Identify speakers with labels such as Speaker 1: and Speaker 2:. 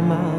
Speaker 1: Mama.